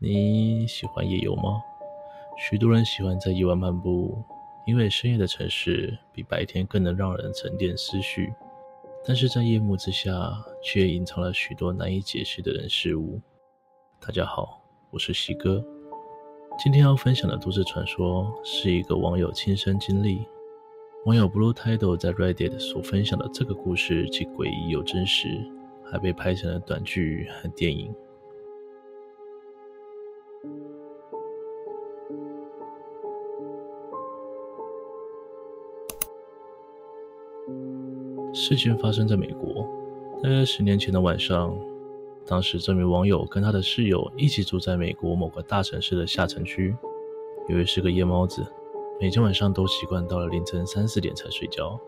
你喜欢夜游吗？许多人喜欢在夜晚漫步，因为深夜的城市比白天更能让人沉淀思绪。但是在夜幕之下，却隐藏了许多难以解释的人事物。大家好，我是西哥。今天要分享的都市传说是一个网友亲身经历。网友 Blue Title 在 Reddit 所分享的这个故事，既诡异又真实，还被拍成了短剧和电影。事情发生在美国，大约十年前的晚上。当时这名网友跟他的室友一起住在美国某个大城市的下城区。由于是个夜猫子，每天晚上都习惯到了凌晨三四点才睡觉。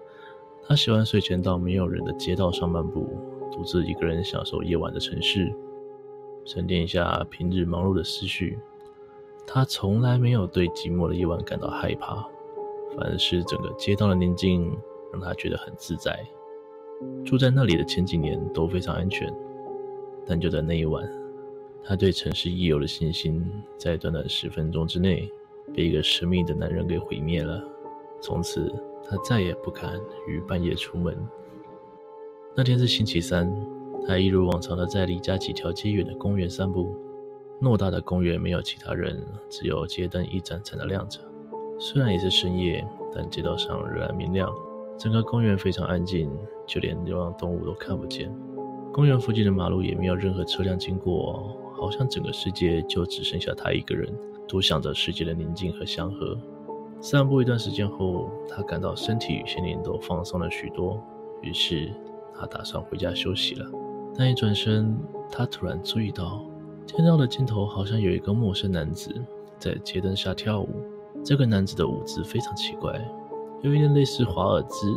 他喜欢睡前到没有人的街道上漫步，独自一个人享受夜晚的城市，沉淀一下平日忙碌的思绪。他从来没有对寂寞的夜晚感到害怕，反而是整个街道的宁静让他觉得很自在。住在那里的前几年都非常安全，但就在那一晚，他对城市夜游的信心在短短十分钟之内被一个神秘的男人给毁灭了。从此，他再也不敢于半夜出门。那天是星期三，他一如往常的在离家几条街远的公园散步。偌大的公园没有其他人，只有街灯一盏盏的亮着。虽然也是深夜，但街道上仍然明亮。整个公园非常安静，就连流浪动物都看不见。公园附近的马路也没有任何车辆经过，好像整个世界就只剩下他一个人，独享着世界的宁静和祥和。散步一段时间后，他感到身体与心灵都放松了许多，于是他打算回家休息了。但一转身，他突然注意到街道的尽头好像有一个陌生男子在街灯下跳舞。这个男子的舞姿非常奇怪。有一点类似华尔兹，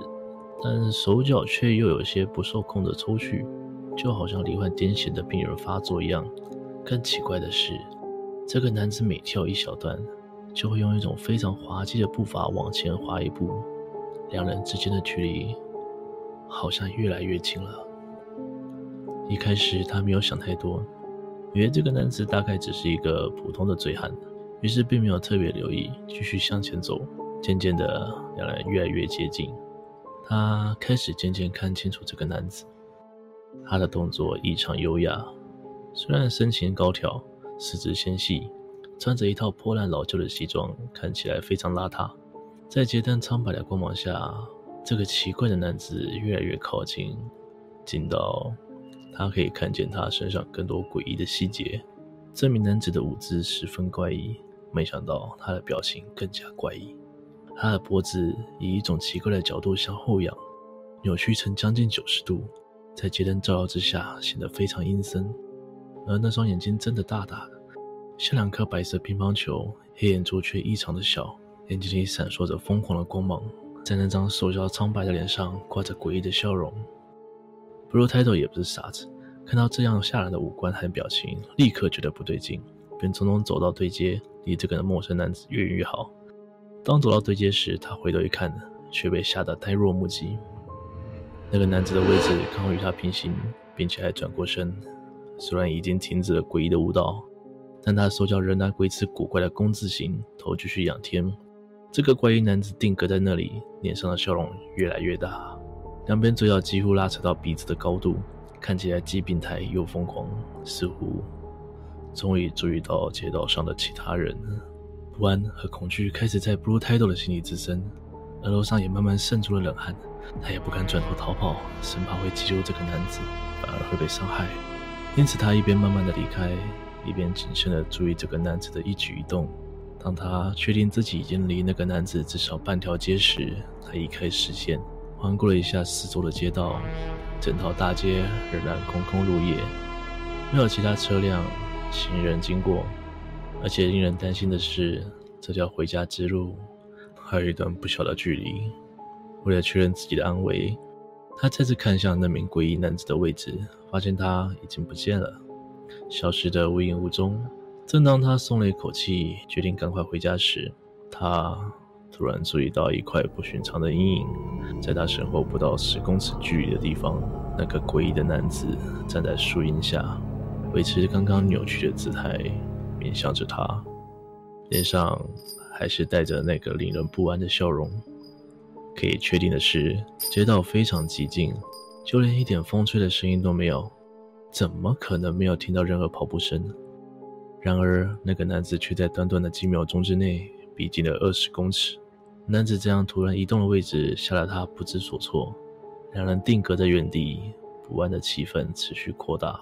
但手脚却又有些不受控的抽搐，就好像罹患癫痫的病人发作一样。更奇怪的是，这个男子每跳一小段，就会用一种非常滑稽的步伐往前滑一步，两人之间的距离好像越来越近了。一开始他没有想太多，以为这个男子大概只是一个普通的醉汉，于是并没有特别留意，继续向前走。渐渐的，两人越来越接近。他开始渐渐看清楚这个男子，他的动作异常优雅，虽然身形高挑，四肢纤细，穿着一套破烂老旧的西装，看起来非常邋遢。在街灯苍白的光芒下，这个奇怪的男子越来越靠近，近到他可以看见他身上更多诡异的细节。这名男子的舞姿十分怪异，没想到他的表情更加怪异。他的脖子以一种奇怪的角度向后仰，扭曲成将近九十度，在街灯照耀之下显得非常阴森。而那双眼睛睁得大大的，像两颗白色乒乓球，黑眼珠却异常的小，眼睛里闪烁着疯狂的光芒，在那张瘦削苍白的脸上挂着诡异的笑容。Blue Title 也不是傻子，看到这样吓人的五官和表情，立刻觉得不对劲，便匆匆走到对街，离这个陌生男子越远越好。当走到对街时，他回头一看，却被吓得呆若木鸡。那个男子的位置刚好与他平行，并且还转过身。虽然已经停止了诡异的舞蹈，但他手脚仍然维持古怪的弓字形，头继续仰天。这个怪异男子定格在那里，脸上的笑容越来越大，两边嘴角几乎拉扯到鼻子的高度，看起来既病态又疯狂，似乎终于注意到街道上的其他人。不安和恐惧开始在 Blue Title 的心里滋生，额头上也慢慢渗出了冷汗。他也不敢转头逃跑，生怕会激怒这个男子，反而会被伤害。因此，他一边慢慢的离开，一边谨慎的注意这个男子的一举一动。当他确定自己已经离那个男子至少半条街时，他移开视线，环顾了一下四周的街道，整条大街仍然空空如也，没有其他车辆、行人经过。而且令人担心的是，这条回家之路还有一段不小的距离。为了确认自己的安危，他再次看向那名诡异男子的位置，发现他已经不见了，消失得无影无踪。正当他松了一口气，决定赶快回家时，他突然注意到一块不寻常的阴影，在他身后不到十公尺距离的地方，那个诡异的男子站在树荫下，维持刚刚扭曲的姿态。面向着他，脸上还是带着那个令人不安的笑容。可以确定的是，街道非常寂静，就连一点风吹的声音都没有。怎么可能没有听到任何跑步声？然而，那个男子却在短短的几秒钟之内逼近了二十公尺。男子这样突然移动的位置吓得他不知所措。两人定格在原地，不安的气氛持续扩大。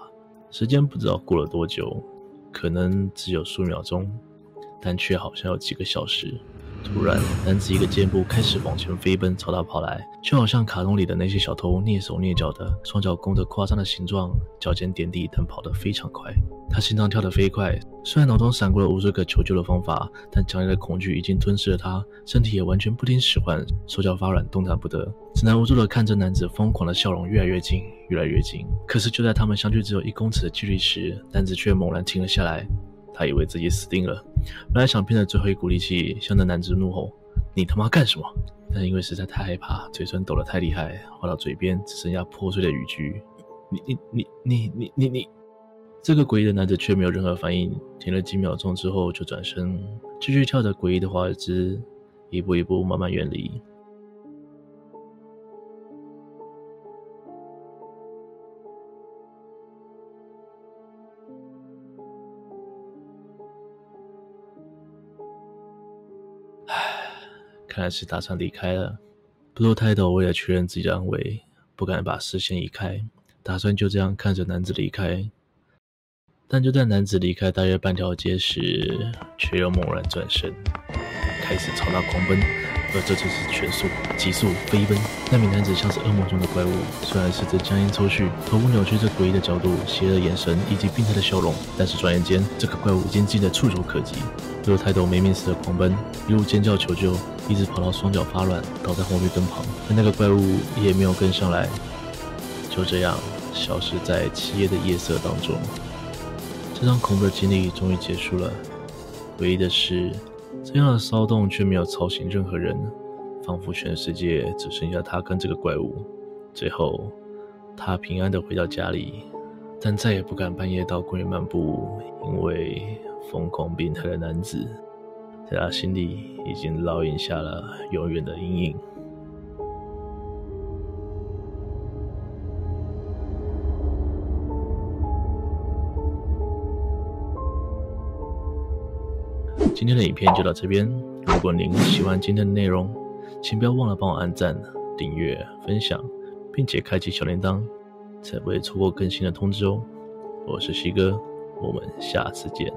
时间不知道过了多久，可能只有数秒钟，但却好像有几个小时。突然，男子一个箭步开始往前飞奔，朝他跑来，就好像卡通里的那些小偷，蹑手蹑脚的，双脚弓着夸张的形状，脚尖点地，但跑得非常快。他心脏跳得飞快，虽然脑中闪过了无数个求救的方法，但强烈的恐惧已经吞噬了他，身体也完全不听使唤，手脚发软，动弹不得，只能无助地看着男子疯狂的笑容越来越近，越来越近。可是就在他们相距只有一公尺的距离时，男子却猛然停了下来。他以为自己死定了，本来想拼着最后一股力气向那男子怒吼：“你他妈干什么？”但因为实在太害怕，嘴唇抖得太厉害，话到嘴边只剩下破碎的语句：“你你你你你你你！”这个诡异的男子却没有任何反应，停了几秒钟之后就转身，继续跳着诡异的华尔兹，一步一步慢慢远离。看来是打算离开了。不过泰斗为了确认自己的安危，不敢把视线移开，打算就这样看着男子离开。但就在男子离开大约半条街时，却又猛然转身，开始朝他狂奔。而这次是全速、急速飞奔。那名男子像是噩梦中的怪物，虽然四肢僵硬抽搐，头部扭曲着诡异的角度、邪恶眼神以及病态的笑容，但是转眼间，这个怪物已经近得触手可及。如泰斗没命似的狂奔，一路尖叫求救，一直跑到双脚发软，倒在红绿灯旁。而那个怪物也没有跟上来，就这样消失在漆黑的夜色当中。这场恐怖的经历终于结束了。唯一的是，这样的骚动却没有吵醒任何人，仿佛全世界只剩下他跟这个怪物。最后，他平安的回到家里，但再也不敢半夜到公园漫步，因为。疯狂变态的男子，在他心里已经烙印下了永远的阴影。今天的影片就到这边。如果您喜欢今天的内容，请不要忘了帮我按赞、订阅、分享，并且开启小铃铛，才不会错过更新的通知哦。我是西哥，我们下次见。